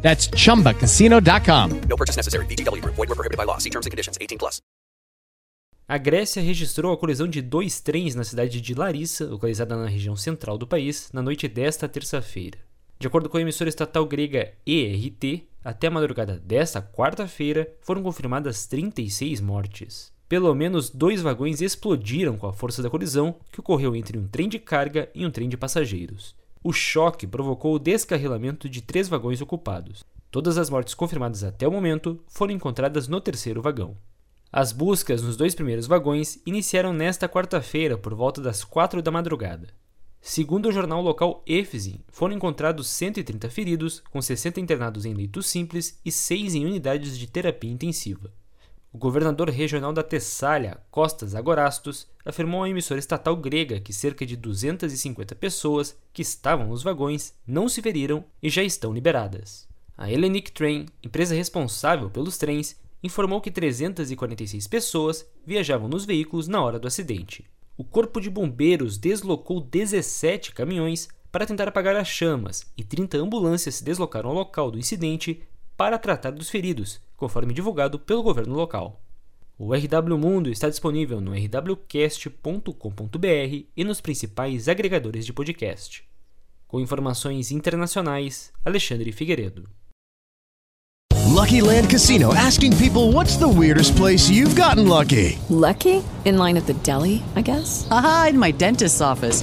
That's chumbacasino.com. No purchase necessary. VGW Group. Void were prohibited by law. See terms and conditions. 18 plus. A Grécia registrou a colisão de dois trens na cidade de Larissa, localizada na região central do país, na noite desta terça-feira. De acordo com a emissora estatal grega ERT, até a madrugada desta quarta-feira foram confirmadas 36 mortes. Pelo menos dois vagões explodiram com a força da colisão que ocorreu entre um trem de carga e um trem de passageiros. O choque provocou o descarrilamento de três vagões ocupados. Todas as mortes confirmadas até o momento foram encontradas no terceiro vagão. As buscas nos dois primeiros vagões iniciaram nesta quarta-feira por volta das quatro da madrugada. Segundo o jornal local EFZIN, foram encontrados 130 feridos, com 60 internados em leitos simples e 6 em unidades de terapia intensiva. O governador regional da Tessália, Costas Agorastos, afirmou à emissora estatal grega que cerca de 250 pessoas que estavam nos vagões não se feriram e já estão liberadas. A Hellenic Train, empresa responsável pelos trens, informou que 346 pessoas viajavam nos veículos na hora do acidente. O Corpo de Bombeiros deslocou 17 caminhões para tentar apagar as chamas e 30 ambulâncias se deslocaram ao local do incidente para tratar dos feridos, conforme divulgado pelo governo local. O RW Mundo está disponível no rwcast.com.br e nos principais agregadores de podcast. Com informações internacionais, Alexandre Figueiredo. Lucky Land Casino asking people what's the weirdest place you've gotten lucky? Lucky? In line at the deli, I guess? Aha, in my dentist's office.